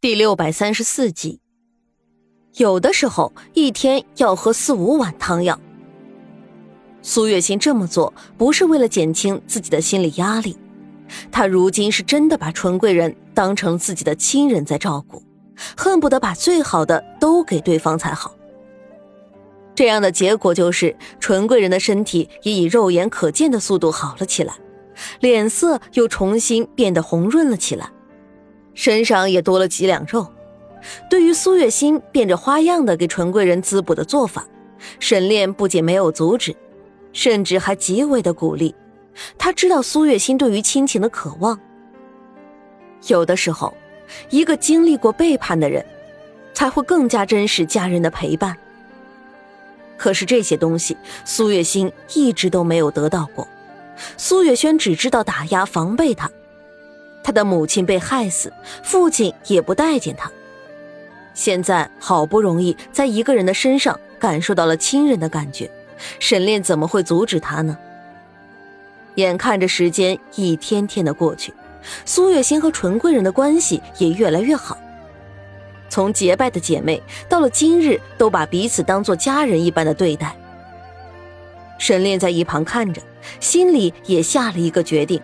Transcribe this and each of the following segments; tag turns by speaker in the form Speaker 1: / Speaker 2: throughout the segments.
Speaker 1: 第六百三十四集，有的时候一天要喝四五碗汤药。苏月心这么做不是为了减轻自己的心理压力，她如今是真的把纯贵人当成自己的亲人在照顾，恨不得把最好的都给对方才好。这样的结果就是纯贵人的身体也以肉眼可见的速度好了起来，脸色又重新变得红润了起来。身上也多了几两肉。对于苏月心变着花样的给纯贵人滋补的做法，沈炼不仅没有阻止，甚至还极为的鼓励。他知道苏月心对于亲情的渴望。有的时候，一个经历过背叛的人，才会更加珍视家人的陪伴。可是这些东西，苏月心一直都没有得到过。苏月轩只知道打压防备他。他的母亲被害死，父亲也不待见他。现在好不容易在一个人的身上感受到了亲人的感觉，沈炼怎么会阻止他呢？眼看着时间一天天的过去，苏月心和纯贵人的关系也越来越好，从结拜的姐妹到了今日都把彼此当做家人一般的对待。沈炼在一旁看着，心里也下了一个决定。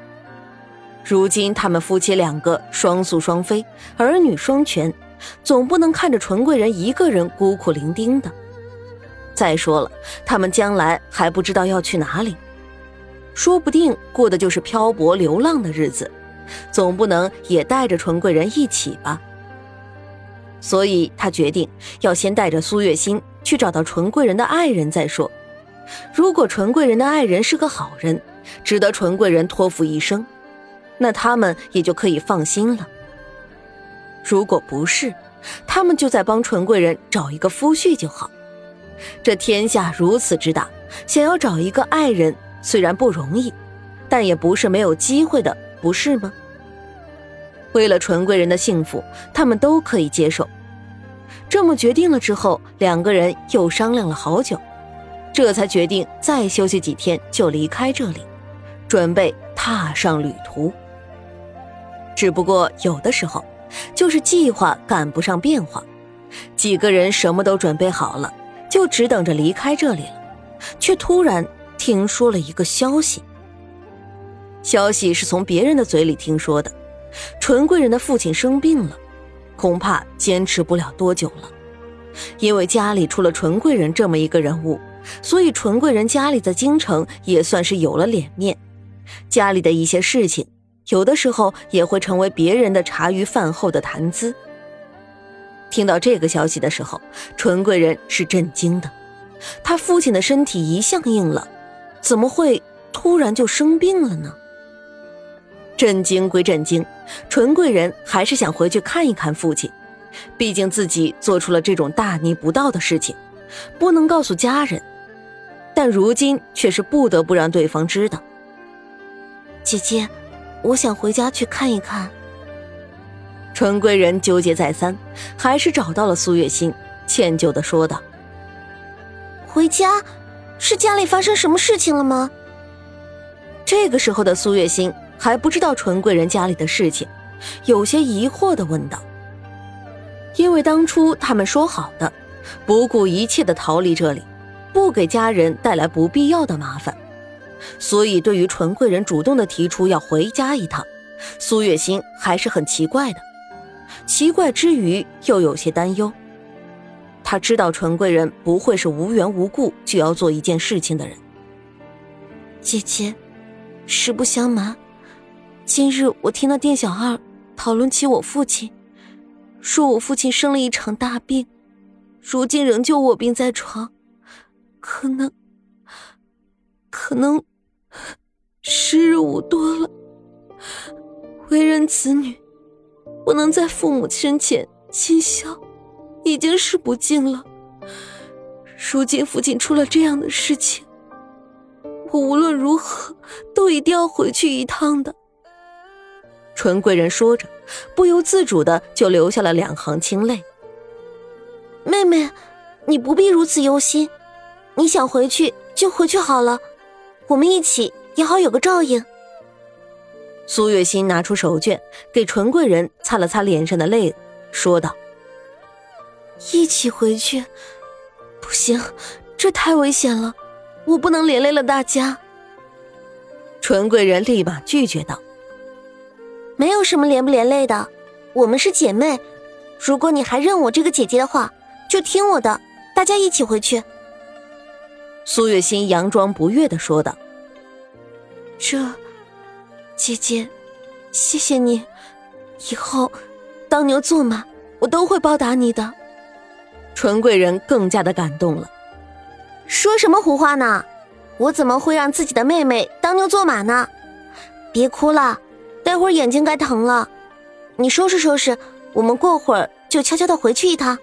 Speaker 1: 如今他们夫妻两个双宿双飞，儿女双全，总不能看着纯贵人一个人孤苦伶仃的。再说了，他们将来还不知道要去哪里，说不定过的就是漂泊流浪的日子，总不能也带着纯贵人一起吧。所以他决定要先带着苏月心去找到纯贵人的爱人再说。如果纯贵人的爱人是个好人，值得纯贵人托付一生。那他们也就可以放心了。如果不是，他们就在帮纯贵人找一个夫婿就好。这天下如此之大，想要找一个爱人虽然不容易，但也不是没有机会的，不是吗？为了纯贵人的幸福，他们都可以接受。这么决定了之后，两个人又商量了好久，这才决定再休息几天就离开这里，准备踏上旅途。只不过有的时候，就是计划赶不上变化。几个人什么都准备好了，就只等着离开这里了，却突然听说了一个消息。消息是从别人的嘴里听说的，纯贵人的父亲生病了，恐怕坚持不了多久了。因为家里出了纯贵人这么一个人物，所以纯贵人家里在京城也算是有了脸面，家里的一些事情。有的时候也会成为别人的茶余饭后的谈资。听到这个消息的时候，纯贵人是震惊的。他父亲的身体一向硬朗，怎么会突然就生病了呢？震惊归震惊，纯贵人还是想回去看一看父亲。毕竟自己做出了这种大逆不道的事情，不能告诉家人，但如今却是不得不让对方知道。
Speaker 2: 姐姐。我想回家去看一看。
Speaker 1: 纯贵人纠结再三，还是找到了苏月心，歉疚的说道：“
Speaker 2: 回家，是家里发生什么事情了吗？”
Speaker 1: 这个时候的苏月心还不知道纯贵人家里的事情，有些疑惑的问道：“因为当初他们说好的，不顾一切的逃离这里，不给家人带来不必要的麻烦。”所以，对于纯贵人主动的提出要回家一趟，苏月心还是很奇怪的。奇怪之余，又有些担忧。他知道纯贵人不会是无缘无故就要做一件事情的人。
Speaker 2: 姐姐，实不相瞒，今日我听到店小二讨论起我父亲，说我父亲生了一场大病，如今仍旧卧病在床，可能，可能。时日无多了，为人子女，不能在父母身前尽孝，已经是不敬了。如今父亲出了这样的事情，我无论如何都一定要回去一趟的。
Speaker 1: 纯贵人说着，不由自主的就流下了两行清泪。
Speaker 2: 妹妹，你不必如此忧心，你想回去就回去好了。我们一起也好有个照应。
Speaker 1: 苏月心拿出手绢，给纯贵人擦了擦脸上的泪，说道：“
Speaker 2: 一起回去，不行，这太危险了，我不能连累了大家。”
Speaker 1: 纯贵人立马拒绝道：“
Speaker 2: 没有什么连不连累的，我们是姐妹。如果你还认我这个姐姐的话，就听我的，大家一起回去。”
Speaker 1: 苏月心佯装不悦的说道：“
Speaker 2: 这，姐姐，谢谢你，以后当牛做马，我都会报答你的。”
Speaker 1: 纯贵人更加的感动了，
Speaker 2: 说什么胡话呢？我怎么会让自己的妹妹当牛做马呢？别哭了，待会儿眼睛该疼了。你收拾收拾，我们过会儿就悄悄的回去一趟。”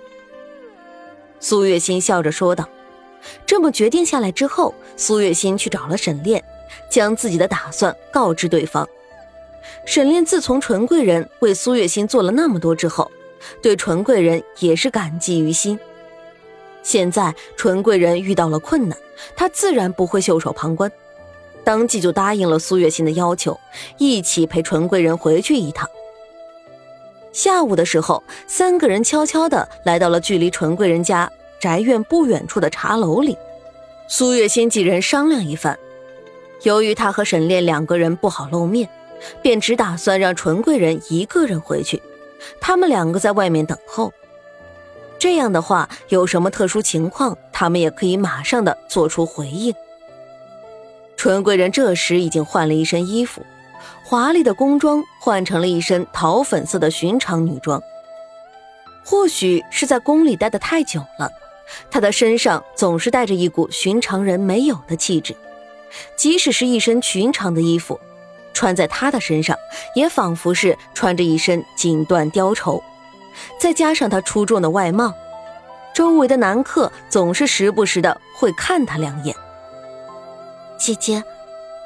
Speaker 1: 苏月心笑着说道。这么决定下来之后，苏月心去找了沈炼，将自己的打算告知对方。沈炼自从纯贵人为苏月心做了那么多之后，对纯贵人也是感激于心。现在纯贵人遇到了困难，他自然不会袖手旁观，当即就答应了苏月心的要求，一起陪纯贵人回去一趟。下午的时候，三个人悄悄地来到了距离纯贵人家。宅院不远处的茶楼里，苏月心几人商量一番。由于他和沈炼两个人不好露面，便只打算让纯贵人一个人回去，他们两个在外面等候。这样的话，有什么特殊情况，他们也可以马上的做出回应。纯贵人这时已经换了一身衣服，华丽的宫装换成了一身桃粉色的寻常女装。或许是在宫里待的太久了。他的身上总是带着一股寻常人没有的气质，即使是一身寻常的衣服，穿在他的身上也仿佛是穿着一身锦缎貂绸。再加上他出众的外貌，周围的男客总是时不时的会看他两眼。
Speaker 2: 姐姐，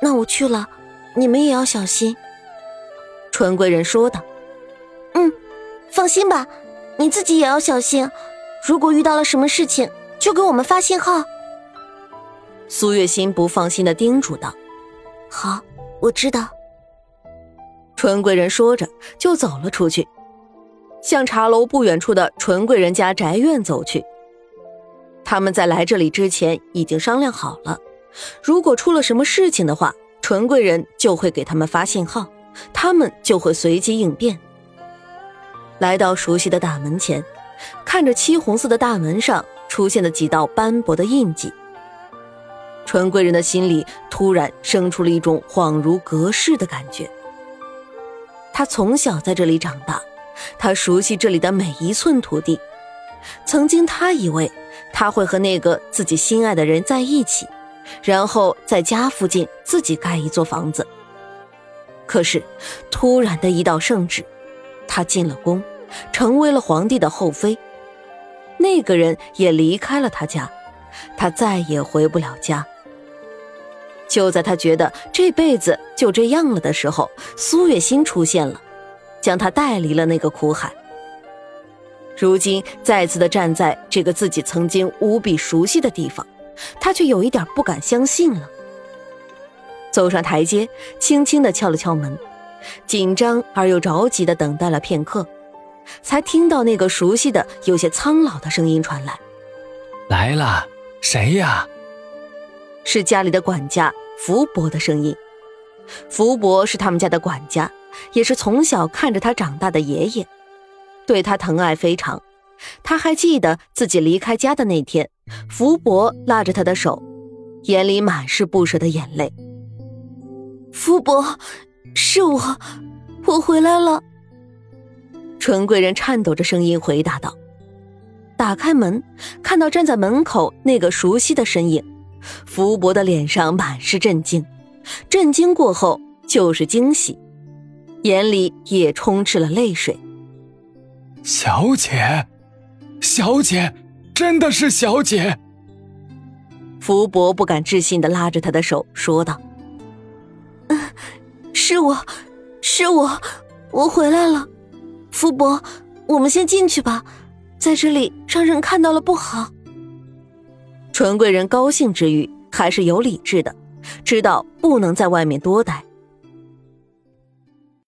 Speaker 2: 那我去了，你们也要小心。”
Speaker 1: 纯贵人说道。
Speaker 2: “嗯，放心吧，你自己也要小心。”如果遇到了什么事情，就给我们发信号。
Speaker 1: 苏月心不放心的叮嘱道：“
Speaker 2: 好，我知道。”
Speaker 1: 纯贵人说着就走了出去，向茶楼不远处的纯贵人家宅院走去。他们在来这里之前已经商量好了，如果出了什么事情的话，纯贵人就会给他们发信号，他们就会随机应变。来到熟悉的大门前。看着漆红色的大门上出现的几道斑驳的印记，纯贵人的心里突然生出了一种恍如隔世的感觉。他从小在这里长大，他熟悉这里的每一寸土地。曾经，他以为他会和那个自己心爱的人在一起，然后在家附近自己盖一座房子。可是，突然的一道圣旨，他进了宫。成为了皇帝的后妃，那个人也离开了他家，他再也回不了家。就在他觉得这辈子就这样了的时候，苏月心出现了，将他带离了那个苦海。如今再次的站在这个自己曾经无比熟悉的地方，他却有一点不敢相信了。走上台阶，轻轻的敲了敲门，紧张而又着急的等待了片刻。才听到那个熟悉的、有些苍老的声音传来：“
Speaker 3: 来了，谁呀？”
Speaker 1: 是家里的管家福伯的声音。福伯是他们家的管家，也是从小看着他长大的爷爷，对他疼爱非常。他还记得自己离开家的那天，福伯拉着他的手，眼里满是不舍的眼泪。
Speaker 2: 福伯，是我，我回来了。
Speaker 1: 纯贵人颤抖着声音回答道：“打开门，看到站在门口那个熟悉的身影，福伯的脸上满是震惊，震惊过后就是惊喜，眼里也充斥了泪水。
Speaker 3: 小姐，小姐，真的是小姐。”
Speaker 1: 福伯不敢置信的拉着他的手说道：“
Speaker 2: 嗯，是我，是我，我回来了。”福伯，我们先进去吧，在这里让人看到了不好。
Speaker 1: 纯贵人高兴之余还是有理智的，知道不能在外面多待，